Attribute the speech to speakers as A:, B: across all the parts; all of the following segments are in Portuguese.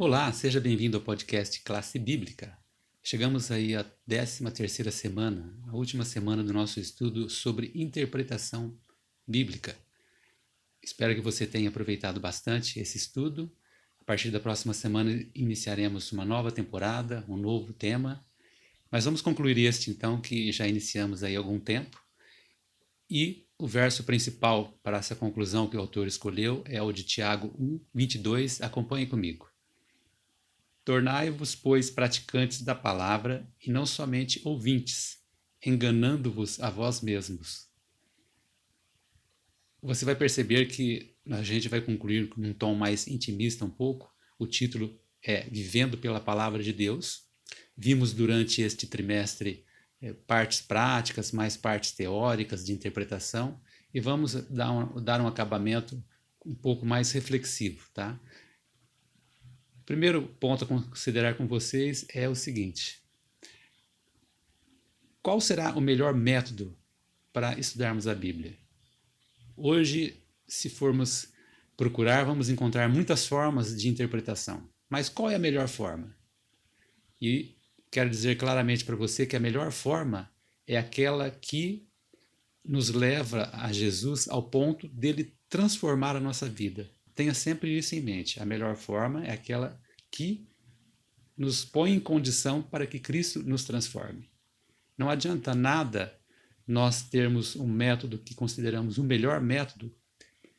A: Olá, seja bem-vindo ao podcast Classe Bíblica. Chegamos aí à 13 terceira semana, a última semana do nosso estudo sobre interpretação bíblica. Espero que você tenha aproveitado bastante esse estudo. A partir da próxima semana iniciaremos uma nova temporada, um novo tema. Mas vamos concluir este então que já iniciamos aí há algum tempo. E o verso principal para essa conclusão que o autor escolheu é o de Tiago 1, 22. Acompanhe comigo. Tornai-vos, pois, praticantes da palavra e não somente ouvintes, enganando-vos a vós mesmos. Você vai perceber que a gente vai concluir com um tom mais intimista um pouco. O título é Vivendo pela Palavra de Deus. Vimos durante este trimestre é, partes práticas, mais partes teóricas de interpretação e vamos dar um, dar um acabamento um pouco mais reflexivo, tá? Primeiro ponto a considerar com vocês é o seguinte: qual será o melhor método para estudarmos a Bíblia? Hoje, se formos procurar, vamos encontrar muitas formas de interpretação. Mas qual é a melhor forma? E quero dizer claramente para você que a melhor forma é aquela que nos leva a Jesus ao ponto dele transformar a nossa vida. Tenha sempre isso em mente. A melhor forma é aquela que nos põe em condição para que Cristo nos transforme. Não adianta nada nós termos um método que consideramos o melhor método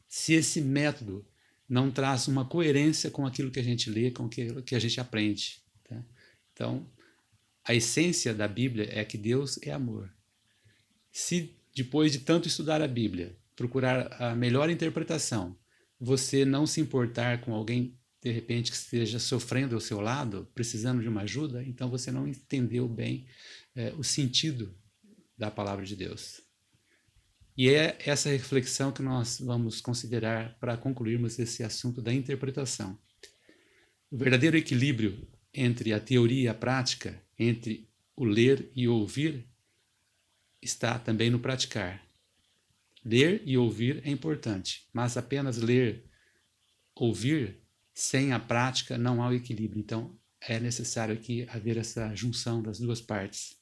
A: se esse método não traz uma coerência com aquilo que a gente lê, com aquilo que a gente aprende. Tá? Então, a essência da Bíblia é que Deus é amor. Se depois de tanto estudar a Bíblia, procurar a melhor interpretação, você não se importar com alguém de repente que esteja sofrendo ao seu lado, precisando de uma ajuda, então você não entendeu bem é, o sentido da palavra de Deus. E é essa reflexão que nós vamos considerar para concluirmos esse assunto da interpretação. O verdadeiro equilíbrio entre a teoria e a prática, entre o ler e o ouvir, está também no praticar. Ler e ouvir é importante, mas apenas ler, ouvir, sem a prática não há o equilíbrio. Então é necessário aqui haver essa junção das duas partes.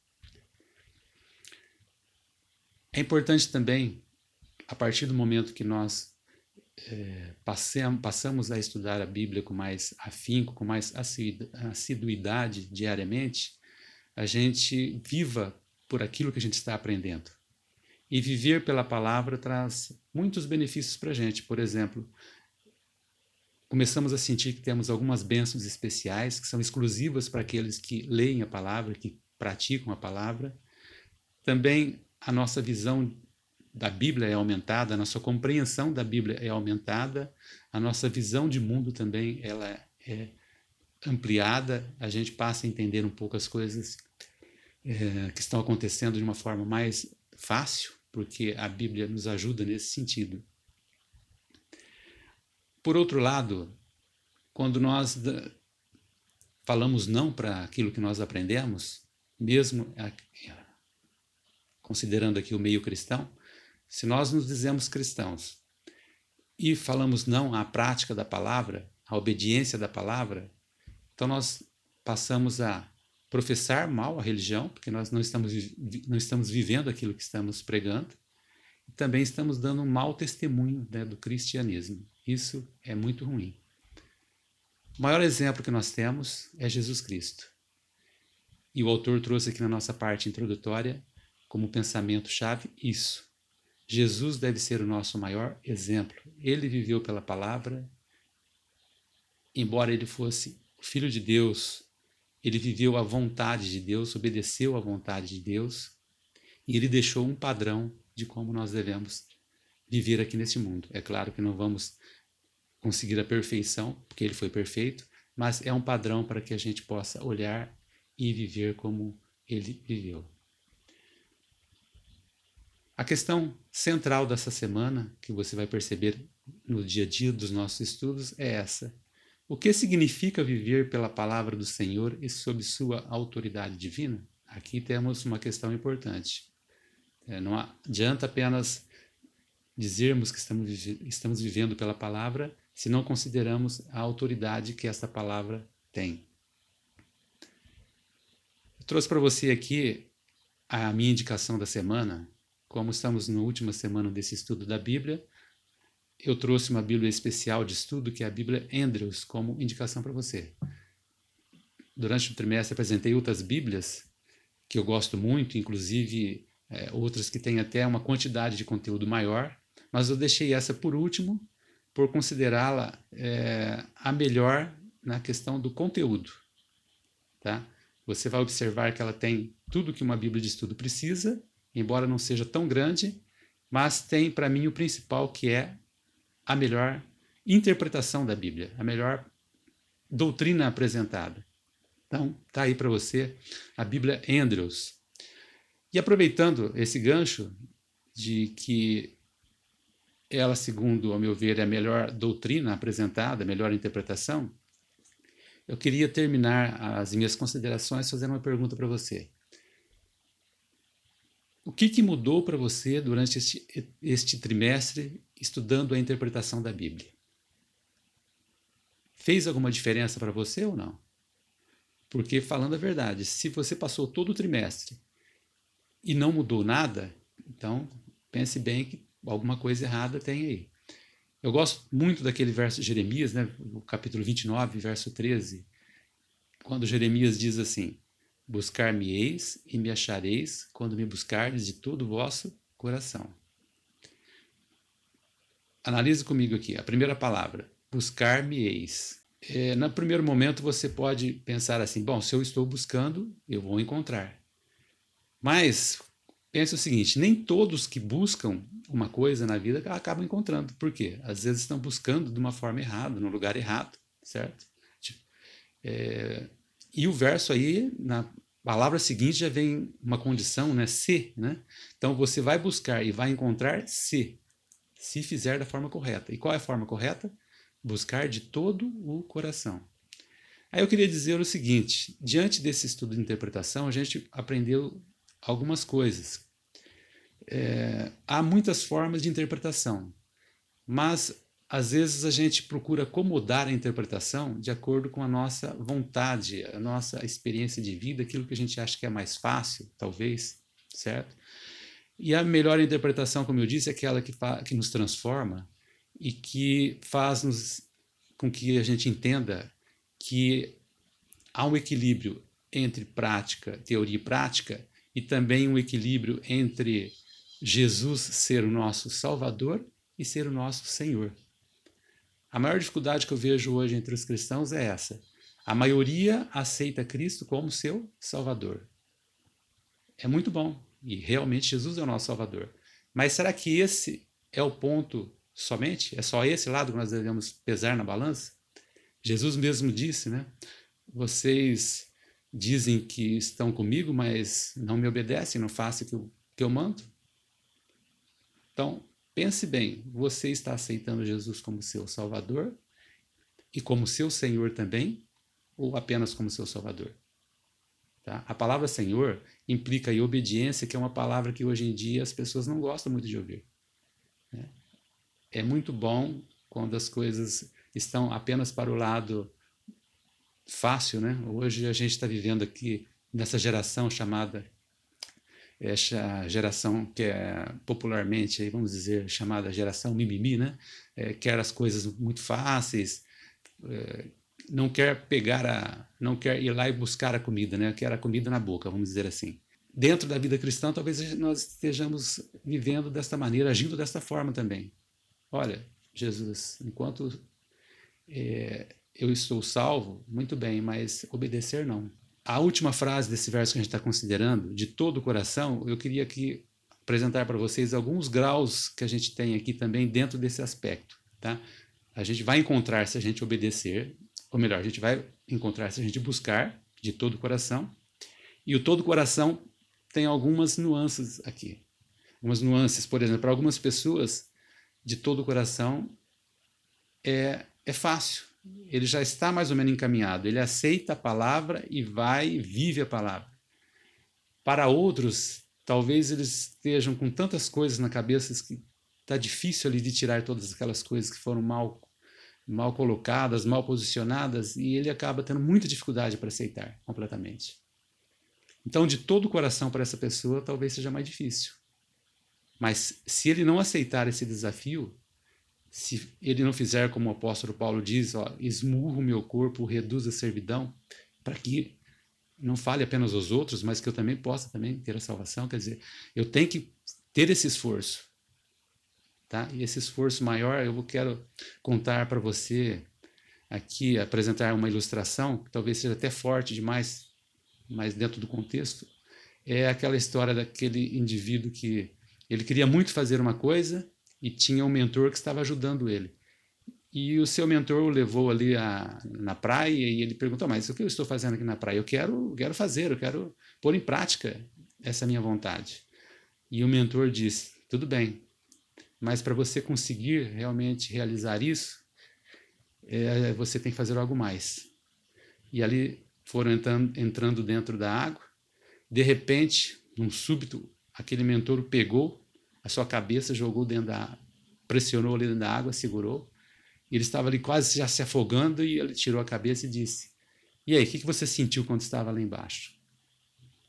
A: É importante também, a partir do momento que nós é, passamos, passamos a estudar a Bíblia com mais afinco, com mais assiduidade diariamente, a gente viva por aquilo que a gente está aprendendo. E viver pela palavra traz muitos benefícios para a gente. Por exemplo, começamos a sentir que temos algumas bênçãos especiais que são exclusivas para aqueles que leem a palavra, que praticam a palavra. Também a nossa visão da Bíblia é aumentada, a nossa compreensão da Bíblia é aumentada, a nossa visão de mundo também ela é ampliada, a gente passa a entender um pouco as coisas é, que estão acontecendo de uma forma mais fácil, porque a Bíblia nos ajuda nesse sentido. Por outro lado, quando nós falamos não para aquilo que nós aprendemos, mesmo considerando aqui o meio cristão, se nós nos dizemos cristãos e falamos não à prática da palavra, à obediência da palavra, então nós passamos a professar mal a religião, porque nós não estamos, não estamos vivendo aquilo que estamos pregando, e também estamos dando um mau testemunho né, do cristianismo. Isso é muito ruim. O maior exemplo que nós temos é Jesus Cristo. E o autor trouxe aqui na nossa parte introdutória, como pensamento-chave, isso. Jesus deve ser o nosso maior exemplo. Ele viveu pela palavra, embora ele fosse o Filho de Deus, ele viveu a vontade de Deus, obedeceu à vontade de Deus e ele deixou um padrão de como nós devemos viver aqui nesse mundo. É claro que não vamos conseguir a perfeição, porque ele foi perfeito, mas é um padrão para que a gente possa olhar e viver como ele viveu. A questão central dessa semana, que você vai perceber no dia a dia dos nossos estudos, é essa: o que significa viver pela palavra do Senhor e sob sua autoridade divina? Aqui temos uma questão importante. É, não adianta apenas dizermos que estamos, vivendo pela palavra se não consideramos a autoridade que esta palavra tem. Eu trouxe para você aqui a minha indicação da semana. Como estamos na última semana desse estudo da Bíblia, eu trouxe uma Bíblia especial de estudo, que é a Bíblia Andrews, como indicação para você. Durante o trimestre apresentei outras Bíblias que eu gosto muito, inclusive é, outras que têm até uma quantidade de conteúdo maior, mas eu deixei essa por último, por considerá-la é, a melhor na questão do conteúdo. Tá? Você vai observar que ela tem tudo que uma Bíblia de estudo precisa, embora não seja tão grande, mas tem para mim o principal que é a melhor interpretação da Bíblia, a melhor doutrina apresentada. Então, tá aí para você a Bíblia Andrews. E aproveitando esse gancho de que ela, segundo ao meu ver, é a melhor doutrina apresentada, a melhor interpretação, eu queria terminar as minhas considerações fazendo uma pergunta para você. O que, que mudou para você durante este, este trimestre estudando a interpretação da Bíblia? Fez alguma diferença para você ou não? Porque, falando a verdade, se você passou todo o trimestre e não mudou nada, então pense bem que alguma coisa errada tem aí. Eu gosto muito daquele verso de Jeremias, né, o capítulo 29, verso 13, quando Jeremias diz assim: Buscar-me-eis e me achareis quando me buscardes de todo o vosso coração. Analise comigo aqui, a primeira palavra, buscar-me-eis é, no primeiro momento você pode pensar assim: bom, se eu estou buscando, eu vou encontrar. Mas pense o seguinte: nem todos que buscam uma coisa na vida acabam encontrando. Por quê? Às vezes estão buscando de uma forma errada, no lugar errado, certo? Tipo, é, e o verso aí, na palavra seguinte, já vem uma condição, né? Se, né? Então você vai buscar e vai encontrar se, se fizer da forma correta. E qual é a forma correta? buscar de todo o coração. Aí eu queria dizer o seguinte: diante desse estudo de interpretação, a gente aprendeu algumas coisas. É, há muitas formas de interpretação, mas às vezes a gente procura acomodar a interpretação de acordo com a nossa vontade, a nossa experiência de vida, aquilo que a gente acha que é mais fácil, talvez, certo? E a melhor interpretação, como eu disse, é aquela que, que nos transforma, e que faz nos, com que a gente entenda que há um equilíbrio entre prática, teoria e prática, e também um equilíbrio entre Jesus ser o nosso Salvador e ser o nosso Senhor. A maior dificuldade que eu vejo hoje entre os cristãos é essa. A maioria aceita Cristo como seu Salvador. É muito bom, e realmente Jesus é o nosso Salvador. Mas será que esse é o ponto somente? É só esse lado que nós devemos pesar na balança? Jesus mesmo disse, né? Vocês dizem que estão comigo, mas não me obedecem, não fazem o que eu, que eu mando. Então, pense bem: você está aceitando Jesus como seu Salvador e como seu Senhor também, ou apenas como seu Salvador? Tá? A palavra Senhor implica obediência, que é uma palavra que hoje em dia as pessoas não gostam muito de ouvir. Né? é muito bom quando as coisas estão apenas para o lado fácil, né? Hoje a gente está vivendo aqui nessa geração chamada essa geração que é popularmente, vamos dizer, chamada geração mimimi, né? É, quer as coisas muito fáceis, é, não quer pegar a, não quer ir lá e buscar a comida, né? Quer a comida na boca, vamos dizer assim. Dentro da vida cristã, talvez nós estejamos vivendo desta maneira, agindo desta forma também. Olha, Jesus, enquanto é, eu estou salvo, muito bem, mas obedecer não. A última frase desse verso que a gente está considerando, de todo o coração, eu queria aqui apresentar para vocês alguns graus que a gente tem aqui também dentro desse aspecto. Tá? A gente vai encontrar se a gente obedecer, ou melhor, a gente vai encontrar se a gente buscar de todo o coração. E o todo o coração tem algumas nuances aqui. Algumas nuances, por exemplo, para algumas pessoas, de todo o coração é, é fácil. Ele já está mais ou menos encaminhado. Ele aceita a palavra e vai, vive a palavra. Para outros, talvez eles estejam com tantas coisas na cabeça que está difícil ali de tirar todas aquelas coisas que foram mal mal colocadas, mal posicionadas, e ele acaba tendo muita dificuldade para aceitar completamente. Então, de todo o coração para essa pessoa, talvez seja mais difícil. Mas se ele não aceitar esse desafio, se ele não fizer como o apóstolo Paulo diz, ó, esmurro meu corpo, reduz a servidão, para que não fale apenas aos outros, mas que eu também possa também ter a salvação, quer dizer, eu tenho que ter esse esforço. Tá? E esse esforço maior, eu quero contar para você aqui, apresentar uma ilustração, que talvez seja até forte demais, mas dentro do contexto, é aquela história daquele indivíduo que ele queria muito fazer uma coisa e tinha um mentor que estava ajudando ele. E o seu mentor o levou ali a, na praia e ele perguntou: Mas o que eu estou fazendo aqui na praia? Eu quero, quero fazer, eu quero pôr em prática essa minha vontade. E o mentor disse: Tudo bem, mas para você conseguir realmente realizar isso, é, você tem que fazer algo mais. E ali foram entrando, entrando dentro da água. De repente, num súbito, aquele mentor pegou a sua cabeça, jogou dentro da pressionou ali dentro da água, segurou. Ele estava ali quase já se afogando e ele tirou a cabeça e disse: E aí, o que você sentiu quando estava lá embaixo?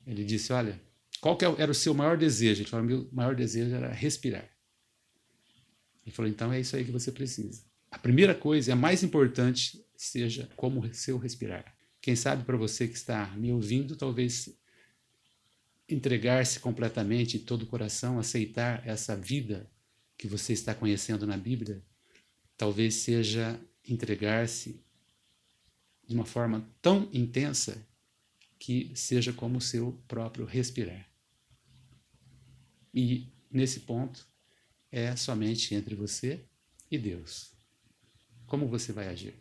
A: Ele disse: Olha, qual é era o seu maior desejo? Ele falou: Meu maior desejo era respirar. Ele falou: Então é isso aí que você precisa. A primeira coisa, a mais importante, seja como seu respirar. Quem sabe para você que está me ouvindo, talvez entregar-se completamente, todo o coração, aceitar essa vida que você está conhecendo na Bíblia, talvez seja entregar-se de uma forma tão intensa que seja como o seu próprio respirar. E nesse ponto é somente entre você e Deus. Como você vai agir?